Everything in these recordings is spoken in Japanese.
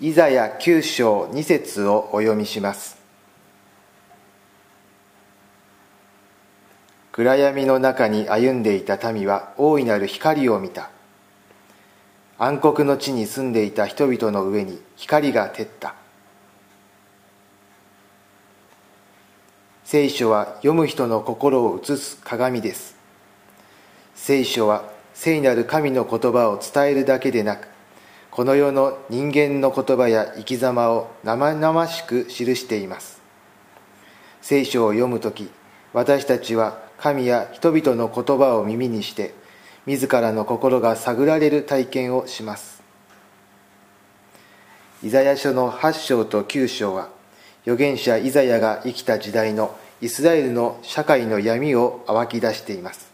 イザヤ9章2節をお読みします。暗闇の中に歩んでいた民は大いなる光を見た。暗黒の地に住んでいた人々の上に光が照った。聖書は読む人の心を映す鏡です。聖書は聖なる神の言葉を伝えるだけでなくこの世の人間の言葉や生き様を生々しく記しています。聖書を読む時私たちは神や人々の言葉を耳にして自らの心が探られる体験をします。イザヤ書の8章と9章は預言者イザヤが生きた時代のイスラエルの社会の闇を暴き出しています。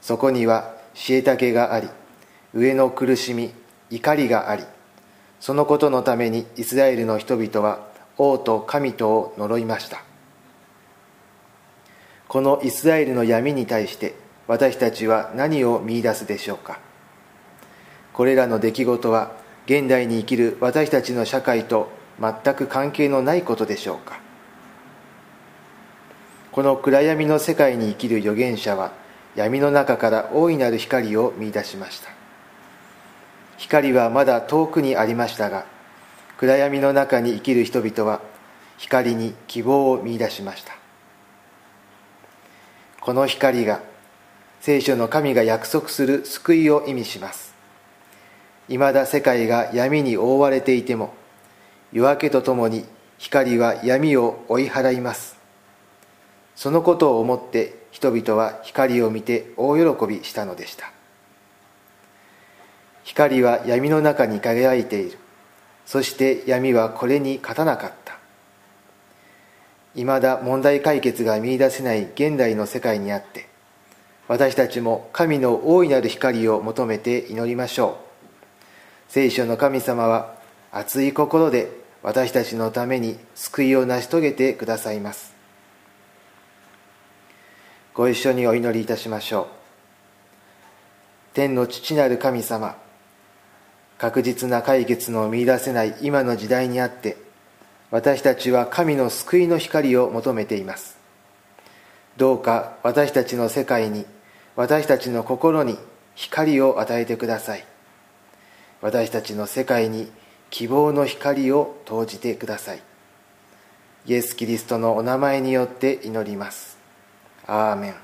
そこには知恵丈があり上の苦しみ怒りがありそのことのためにイスラエルの人々は王と神とを呪いました。このイスラエルの闇に対して私たちは何を見いだすでしょうか。これらの出来事は現代に生きる私たちの社会と全く関係のないことでしょうか。この暗闇の世界に生きる預言者は闇の中から大いなる光を見出しました。光はまだ遠くにありましたが暗闇の中に生きる人々は光に希望を見出しました。この光が聖書の神が約束する救いを意味します。いまだ世界が闇に覆われていても夜明けとともに光は闇を追い払います。そのことを思って人々は光を見て大喜びしたのでした。光は闇の中に輝いている。そして闇はこれに勝たなかった。いまだ問題解決が見いだせない現代の世界にあって私たちも神の大いなる光を求めて祈りましょう。聖書の神様は熱い心で私たちのために救いを成し遂げてくださいます。ご一緒にお祈りいたしましょう。天の父なる神様確実な解決の見いだせない今の時代にあって私たちは神の救いの光を求めています。どうか私たちの世界に私たちの心に光を与えてください。私たちの世界に希望の光を投じてください。イエス・キリストのお名前によって祈ります。アーメン。